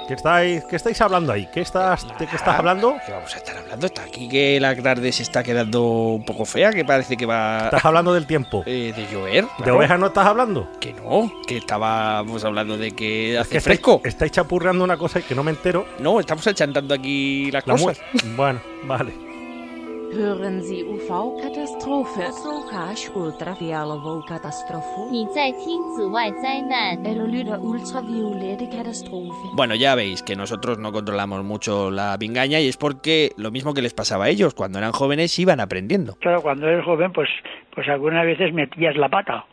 ¿Qué estáis, qué estáis hablando ahí? ¿Qué estás, ¿De qué estás hablando? ¿Qué vamos a estar hablando? Está aquí que la tarde se está quedando un poco fea, que parece que va ¿Estás hablando del tiempo? eh, de llover. ¿De ovejas no estás hablando? Que no, que estábamos hablando de que hace que estáis- fresco. Estáis chapurreando una cosa y que no me entero. No, estamos achantando aquí las La cosas. Bueno, vale. Hören Sie UV-Katastrophe. El olor ultravioleta. Bueno, ya veis que nosotros no controlamos mucho la pingaña y es porque lo mismo que les pasaba a ellos, cuando eran jóvenes iban aprendiendo. Claro, cuando eres joven, pues, pues algunas veces metías la pata.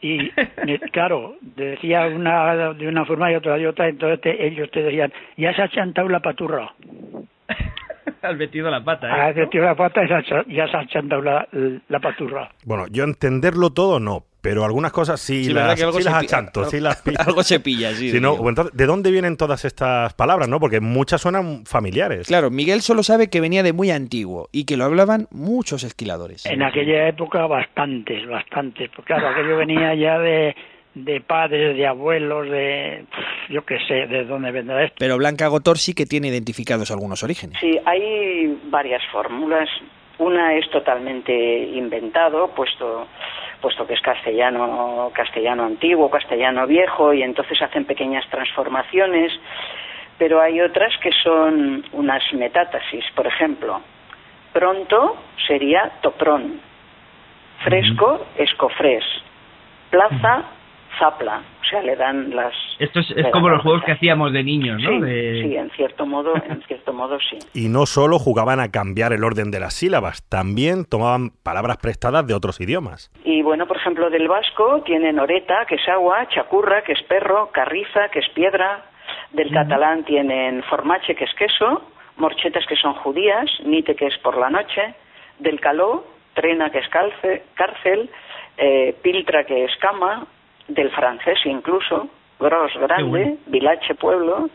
Y claro, decía una de una forma y otra de otra, entonces te, ellos te decían, ya se ha chantado la paturra. Has metido la pata, ¿eh? Has metido la pata y se ha cha- ya se ha chantado la, la paturra. Bueno, yo entenderlo todo no, pero algunas cosas sí, Sí, verdad las, que algo sí las achanto, algo- sí las pillo. algo se pilla, sí, Si no, entonces, ¿De dónde vienen todas estas palabras, no? Porque muchas suenan familiares. Claro, Miguel solo sabe que venía de muy antiguo y que lo hablaban muchos esquiladores. En aquella época bastantes, bastantes, porque claro, aquello venía ya de, de padres, de abuelos, de yo qué sé, de dónde vendrá esto. Pero Blanca Gotor sí que tiene identificados algunos orígenes. Sí, hay varias fórmulas. Una es totalmente inventado, puesto puesto que es castellano castellano antiguo, castellano viejo y entonces hacen pequeñas transformaciones, pero hay otras que son unas metátasis, por ejemplo, pronto sería toprón, fresco escofres, plaza zapla, o sea, le dan las Esto es, como los juegos que hacíamos de niños, ¿no? Sí, De- sí, en cierto modo, en cierto modo sí. Y no solo jugaban a cambiar el orden de las sílabas, también tomaban palabras prestadas de otros idiomas. Y bueno, por ejemplo, del vasco tienen oreta, que es agua, chacurra, que es perro, carriza, que es piedra. Del catalán tienen formache, que es queso, morchetas, que son judías, nite, que es por la noche. Del caló, trena, que es calce- cárcel, eh, piltra, que es cama. Del francés incluso, gros, grande, bueno. vilache, pueblo.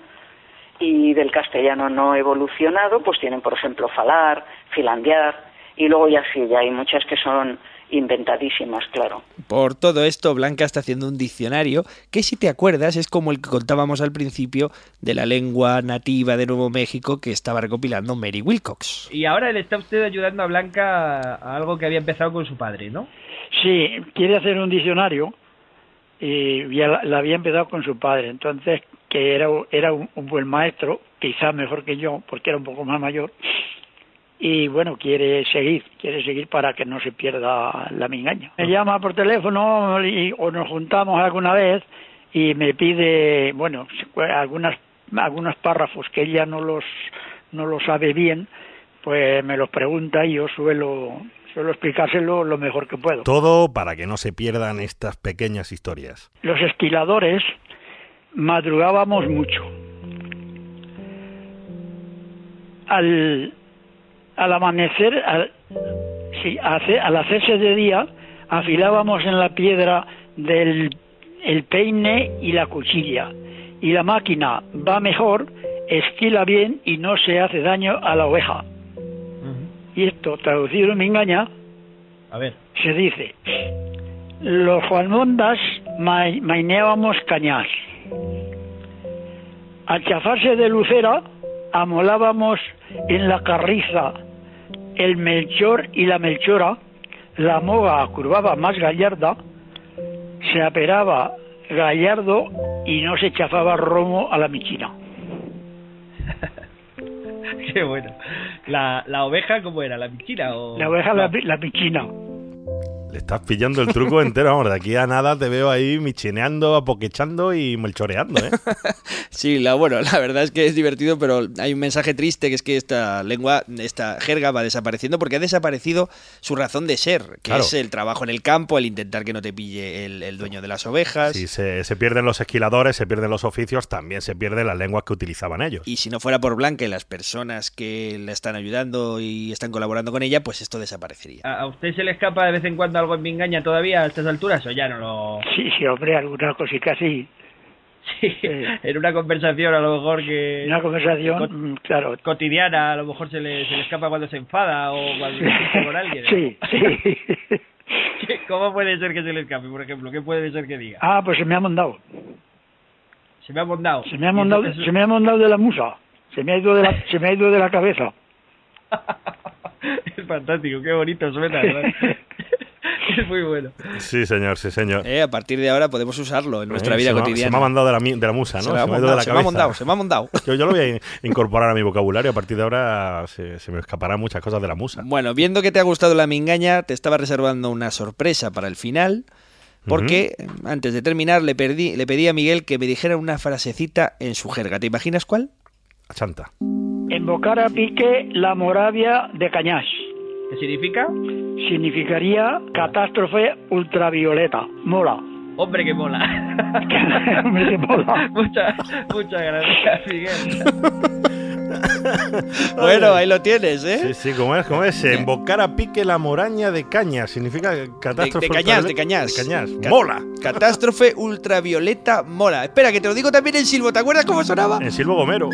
Y del castellano no evolucionado, pues tienen, por ejemplo, falar, filandear. Y luego ya sí, ya hay muchas que son inventadísimas, claro. Por todo esto, Blanca está haciendo un diccionario que, si te acuerdas, es como el que contábamos al principio de la lengua nativa de Nuevo México que estaba recopilando Mary Wilcox. Y ahora le está usted ayudando a Blanca a algo que había empezado con su padre, ¿no? Sí, quiere hacer un diccionario y la, había empezado con su padre, entonces que era, era un, un buen maestro, quizás mejor que yo, porque era un poco más mayor, y bueno, quiere seguir, quiere seguir para que no se pierda la mingaña. Me llama por teléfono o nos juntamos alguna vez y me pide, bueno, algunas, algunos párrafos que ella no los, no los sabe bien, pues me los pregunta y yo suelo, suelo explicárselo lo mejor que puedo. Todo para que no se pierdan estas pequeñas historias. Los esquiladores madrugábamos mucho. Al, al amanecer, al, sí, hace- al hacerse de día, afilábamos en la piedra del el peine y la cuchilla. Y la máquina va mejor, esquila bien y no se hace daño a la oveja. Y esto, traducido en engaña, A ver. se dice, los Juanmondas mai- maineábamos cañas. Al chafarse de lucera, amolábamos en la carriza el melchor y la melchora, la moga curvaba más gallarda, se aperaba gallardo y no se chafaba romo a la michina. Qué bueno. La, la oveja, ¿cómo era? ¿La pichina o...? La oveja la, la michina. Le estás pillando el truco entero, vamos, de aquí a nada te veo ahí michineando, apoquechando y melchoreando, ¿eh? Sí, la, bueno, la verdad es que es divertido, pero hay un mensaje triste que es que esta lengua, esta jerga va desapareciendo porque ha desaparecido su razón de ser, que Claro. es el trabajo en el campo, el intentar que no te pille el, el dueño de las ovejas. Si se, se pierden los esquiladores, se pierden los oficios, también se pierden las lenguas que utilizaban ellos. Y si no fuera por Blanca y las personas que la están ayudando y están colaborando con ella, pues esto desaparecería. ¿A a usted se le escapa de vez en cuando algo en Mingaña todavía a estas alturas o ya no lo...? Sí, sí, hombre, alguna cosita así. Sí, en una conversación a lo mejor que... Una conversación, co- mm, claro. cotidiana, a lo mejor se le, se le escapa cuando se enfada o cuando discute con alguien. ¿no? Sí, sí. ¿Cómo puede ser que se le escape, por ejemplo? ¿Qué puede ser que diga? Ah, pues se me ha mondado. Se me ha mondado. Se me ha eso- se me ha mondado de la musa. Se me ha ido de la, se me ha ido de la cabeza. Es fantástico, qué bonito suena. es muy bueno. Sí, señor, sí, señor. Eh, a partir de ahora podemos usarlo en nuestra Eh, vida se me ha- cotidiana. Se me ha mandado de la, de la musa, ¿no? Se me ha la se me ha cabeza. mondado, se me ha mondado. Yo, yo lo voy a in- incorporar a mi vocabulario. A partir de ahora se, se me escaparán muchas cosas de la musa. Bueno, viendo que te ha gustado la mingaña, te estaba reservando una sorpresa para el final. Porque antes de terminar le, perdí, le pedí a Miguel que me dijera una frasecita en su jerga. ¿Te imaginas cuál? Chanta. Invocar a Pique la Moravia de Cañas. ¿Qué significa? Significaría catástrofe ultravioleta. Mola. Hombre, que mola. Hombre, que mola. muchas, muchas gracias, Miguel. Bueno, ahí lo tienes, ¿eh? Sí, sí, ¿cómo es? ¿Cómo es? Embocar a pique la moraña de caña. Significa catástrofe. de cañas, de ultravioleta- cañas. De cañas. Ca- ¡Mola! Catástrofe ultravioleta mola. Espera, que te lo digo también en silbo. ¿Te acuerdas cómo sonaba? En Silvo Gomero.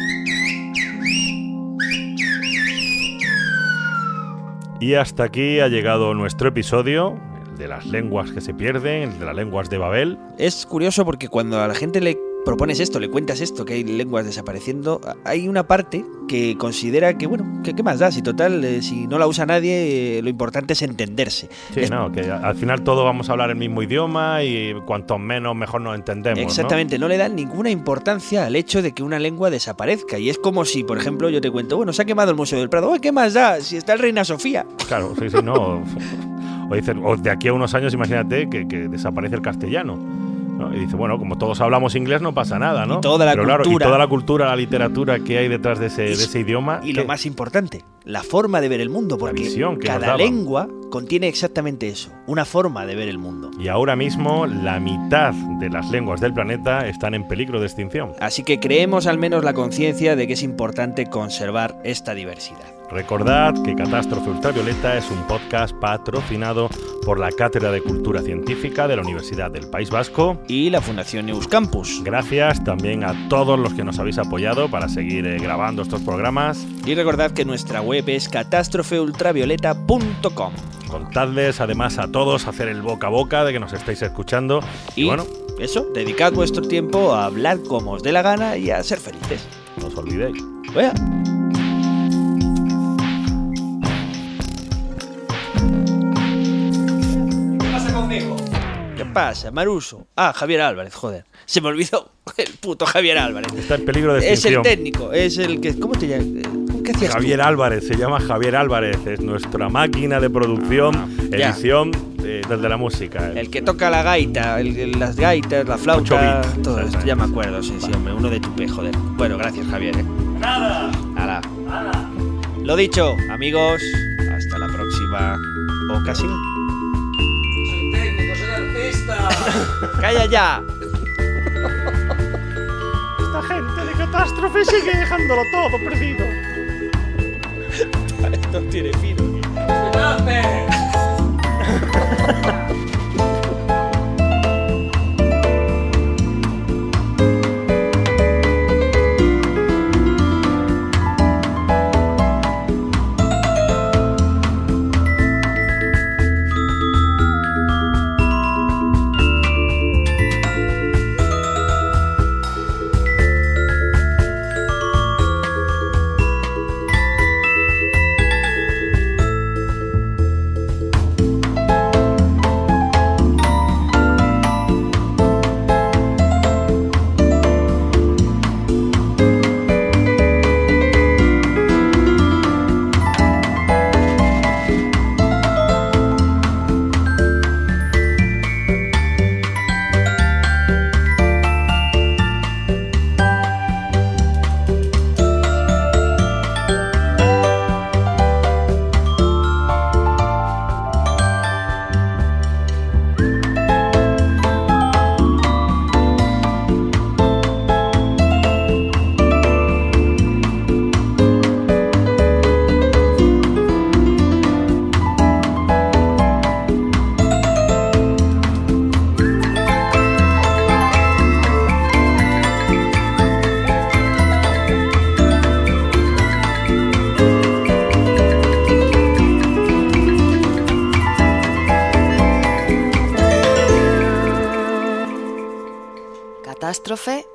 Y hasta aquí ha llegado nuestro episodio, el de las lenguas que se pierden, el de las lenguas de Babel. Es curioso porque cuando a la gente le propones esto, le cuentas esto, que hay lenguas desapareciendo, hay una parte que considera que, bueno, que qué más da, si total, eh, si no la usa nadie, eh, lo importante es entenderse. Sí, Es- no, que al final todos vamos a hablar el mismo idioma y cuanto menos mejor nos entendemos. ¿no? Exactamente, ¿no? le dan ninguna importancia al hecho de que una lengua desaparezca. Y es como si, por ejemplo, yo te cuento, bueno, se ha quemado el Museo del Prado, ¡ay, qué más da! Si está el Reina Sofía. Claro, sí, sí, no. O, dicen, o de aquí a unos años, imagínate que, que desaparece el castellano. ¿No? Y dice, bueno, como todos hablamos inglés, no pasa nada, ¿no? Y toda la Pero claro, cultura. y toda la cultura, la literatura que hay detrás de ese, de ese idioma. Y lo más importante, la forma de ver el mundo, porque cada lengua contiene exactamente eso, una forma de ver el mundo. Y ahora mismo la mitad de las lenguas del planeta están en peligro de extinción. Así que creemos al menos la conciencia de que es importante conservar esta diversidad. Recordad que Catástrofe Ultravioleta es un podcast patrocinado por la Cátedra de Cultura Científica de la Universidad del País Vasco y la Fundación Euskampus. Gracias también a todos los que nos habéis apoyado para seguir eh, grabando estos programas. Y recordad que nuestra web es catástrofeultravioleta.com. Contadles además a todos hacer el boca a boca de que nos estáis escuchando. Y, Y bueno, eso, dedicad vuestro tiempo a hablar como os dé la gana y a ser felices. no os olvidéis. Vaya. Pasa, Maruso? Ah, Javier Álvarez, joder. Se me olvidó el puto Javier Álvarez. Está en peligro de Es el extinción. técnico, es el que... ¿Cómo te llamas? ¿Qué hacías tú? Javier Álvarez, se llama Javier Álvarez, es nuestra máquina de producción, ya. edición eh, desde la música. El que toca la gaita, el- las gaitas, la flauta, Ocho bits. todo esto, ya me acuerdo, sí, sí, hombre, uno de tupe, joder. Bueno, gracias, Javier. ¿eh? Nada. Hala. Lo dicho, amigos, hasta la próxima ocasión. Soy técnico, ¡Calla ya! Esta gente de catástrofe sigue dejándolo todo perdido. Esto tiene fin. Catástrofe.